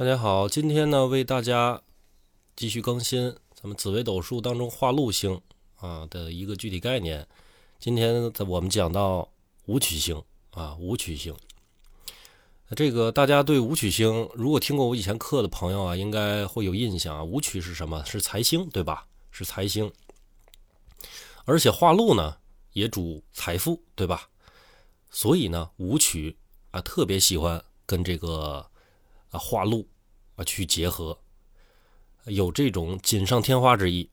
大家好，今天呢为大家继续更新咱们紫微斗数当中化禄星啊的一个具体概念。今天我们讲到武曲星啊，武曲星。这个大家对武曲星，如果听过我以前课的朋友啊，应该会有印象啊。武曲是什么？是财星，对吧？是财星。而且化禄呢也主财富，对吧？所以呢，武曲啊特别喜欢跟这个。啊，化禄啊，去结合，有这种锦上添花之意。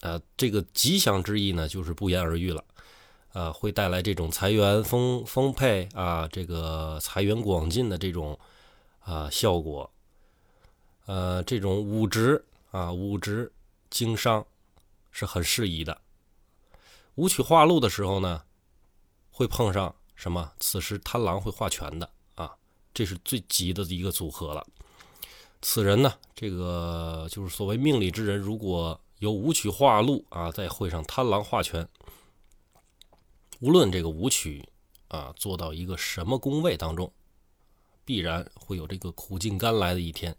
啊，这个吉祥之意呢，就是不言而喻了。啊，会带来这种财源丰丰沛啊，这个财源广进的这种啊效果。呃，这种武职啊，武职经商是很适宜的。武曲化禄的时候呢，会碰上什么？此时贪狼会化权的。这是最急的一个组合了。此人呢，这个就是所谓命理之人，如果有武曲化禄啊，在会上贪狼化权，无论这个武曲啊做到一个什么宫位当中，必然会有这个苦尽甘来的一天。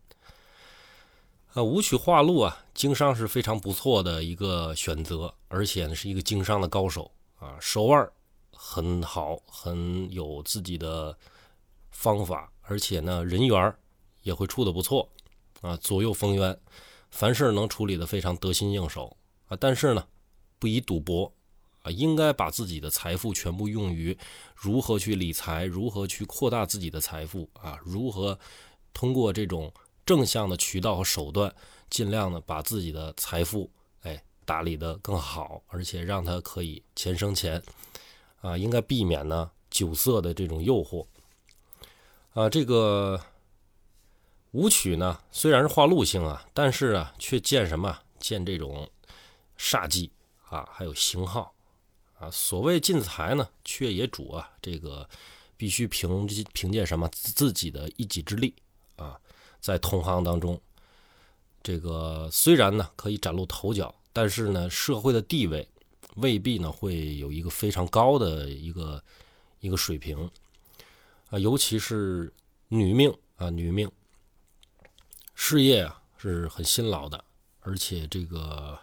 啊，武曲化禄啊，经商是非常不错的一个选择，而且呢是一个经商的高手啊，手腕很好，很有自己的。方法，而且呢，人缘也会处的不错啊，左右逢源，凡事能处理的非常得心应手啊。但是呢，不宜赌博啊，应该把自己的财富全部用于如何去理财，如何去扩大自己的财富啊，如何通过这种正向的渠道和手段，尽量的把自己的财富哎打理的更好，而且让它可以钱生钱啊，应该避免呢酒色的这种诱惑。啊，这个武曲呢，虽然是化禄星啊，但是啊，却见什么？见这种煞忌啊，还有刑耗啊。所谓进财呢，却也主啊，这个必须凭凭借什么自己的一己之力啊，在同行当中，这个虽然呢可以崭露头角，但是呢，社会的地位未必呢会有一个非常高的一个一个水平。啊，尤其是女命啊，女命事业啊是很辛劳的，而且这个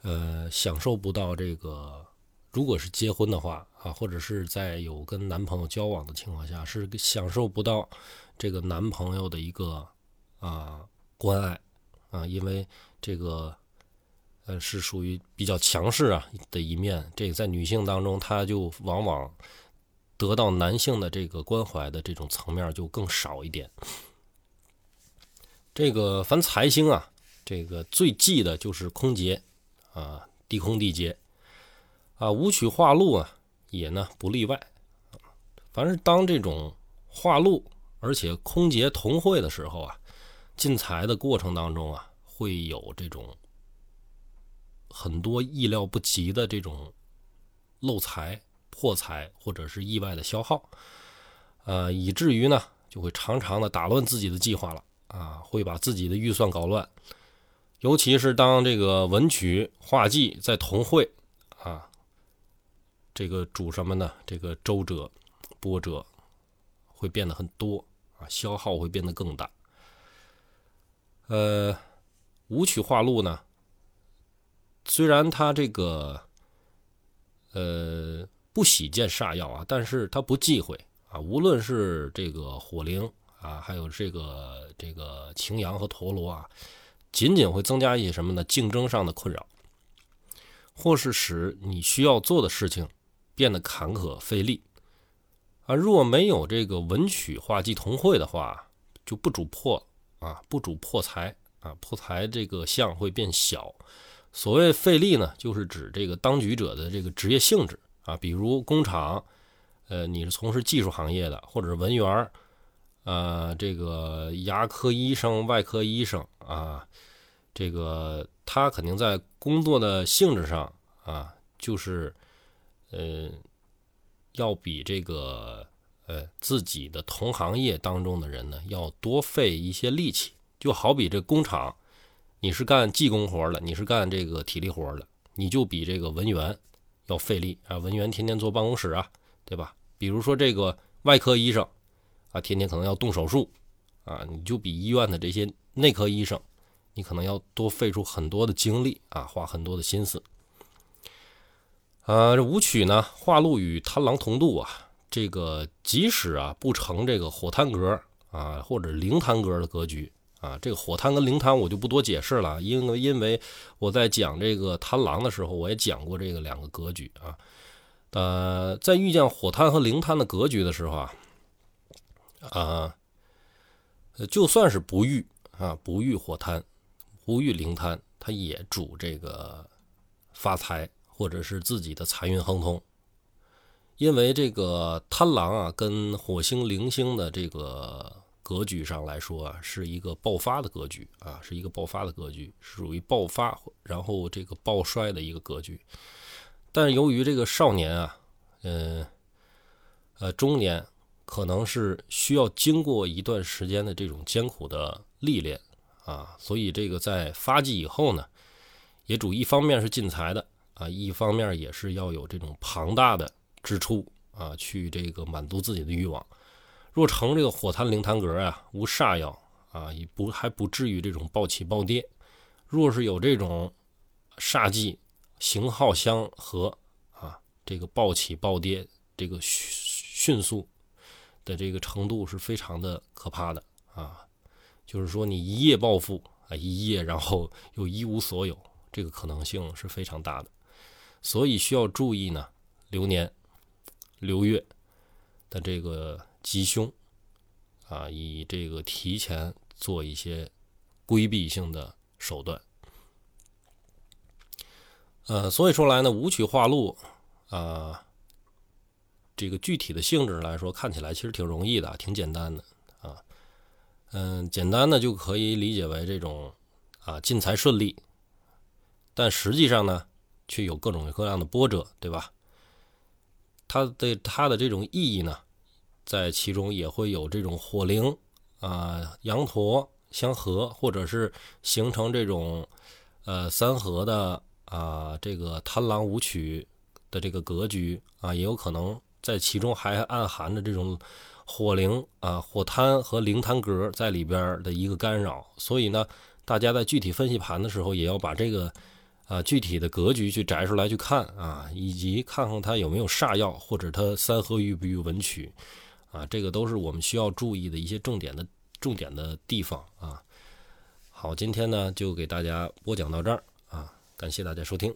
呃享受不到这个，如果是结婚的话啊，或者是在有跟男朋友交往的情况下，是享受不到这个男朋友的一个啊关爱啊，因为这个呃是属于比较强势啊的一面，这个在女性当中，她就往往。得到男性的这个关怀的这种层面就更少一点。这个凡财星啊，这个最忌的就是空劫啊，地空地劫啊，武曲化禄啊，也呢不例外。凡是当这种化禄，而且空劫同会的时候啊，进财的过程当中啊，会有这种很多意料不及的这种漏财。破财或者是意外的消耗，呃，以至于呢就会常常的打乱自己的计划了啊，会把自己的预算搞乱。尤其是当这个文曲化忌在同会啊，这个主什么呢？这个周折、波折会变得很多啊，消耗会变得更大。呃，武曲化禄呢，虽然它这个呃。不喜见煞药啊，但是他不忌讳啊。无论是这个火灵啊，还有这个这个擎羊和陀螺啊，仅仅会增加一些什么呢？竞争上的困扰，或是使你需要做的事情变得坎坷费力啊。若没有这个文曲化忌同会的话，就不主破啊，不主破财啊，破财这个相会变小。所谓费力呢，就是指这个当局者的这个职业性质。啊，比如工厂，呃，你是从事技术行业的，或者是文员儿，呃，这个牙科医生、外科医生啊，这个他肯定在工作的性质上啊，就是呃，要比这个呃自己的同行业当中的人呢，要多费一些力气。就好比这工厂，你是干技工活的，你是干这个体力活的，你就比这个文员。要费力啊！文员天天坐办公室啊，对吧？比如说这个外科医生啊，天天可能要动手术啊，你就比医院的这些内科医生，你可能要多费出很多的精力啊，花很多的心思。呃，这武曲呢，化禄与贪狼同度啊，这个即使啊不成这个火贪格啊，或者灵贪格的格局啊，这个火贪跟灵贪我就不多解释了，因为因为我在讲这个贪狼的时候，我也讲过这个两个格局啊。呃，在遇见火贪和灵贪的格局的时候啊，啊，就算是不遇啊，不遇火贪，不遇灵贪，它也主这个发财。或者是自己的财运亨通，因为这个贪狼啊，跟火星、零星的这个格局上来说啊，是一个爆发的格局啊，是一个爆发的格局，是属于爆发，然后这个暴衰的一个格局。但由于这个少年啊，嗯，呃，中年可能是需要经过一段时间的这种艰苦的历练啊，所以这个在发迹以后呢，也主一方面是进财的。啊，一方面也是要有这种庞大的支出啊，去这个满足自己的欲望。若成这个火贪灵贪格啊，无煞药啊，也不还不至于这种暴起暴跌。若是有这种煞忌，型号相合啊，这个暴起暴跌，这个迅速的这个程度是非常的可怕的啊。就是说，你一夜暴富啊，一夜然后又一无所有，这个可能性是非常大的。所以需要注意呢，流年、流月的这个吉凶啊，以这个提前做一些规避性的手段。呃，所以说来呢，武曲化禄啊，这个具体的性质来说，看起来其实挺容易的，挺简单的啊。嗯，简单的就可以理解为这种啊进财顺利，但实际上呢。却有各种各样的波折，对吧？它的它的这种意义呢，在其中也会有这种火灵啊、羊驼相合，或者是形成这种呃三合的啊，这个贪狼舞曲的这个格局啊，也有可能在其中还暗含着这种火灵啊、火贪和灵贪格在里边的一个干扰。所以呢，大家在具体分析盘的时候，也要把这个。啊，具体的格局去摘出来去看啊，以及看看它有没有煞药，或者它三合遇不遇文曲，啊，这个都是我们需要注意的一些重点的重点的地方啊。好，今天呢就给大家播讲到这儿啊，感谢大家收听。